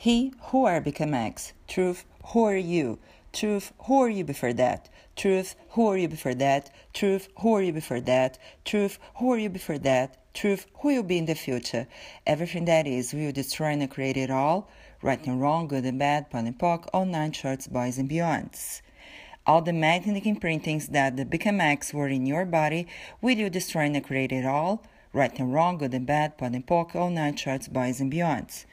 He, who are become X. Truth, who are you? Truth, who are you before that? Truth, who are you before that? Truth, who are you before that? Truth, who are you before that? Truth, who will be in the future? Everything that is will destroy and create it all. Right and wrong, good and bad, pun and pock, all nine shorts, boys and beyonds. All the magnetic imprintings that the Become X were in your body will you destroy and create it all. Right and wrong, good and bad, pun and pock, all nine shorts, boys and beyonds.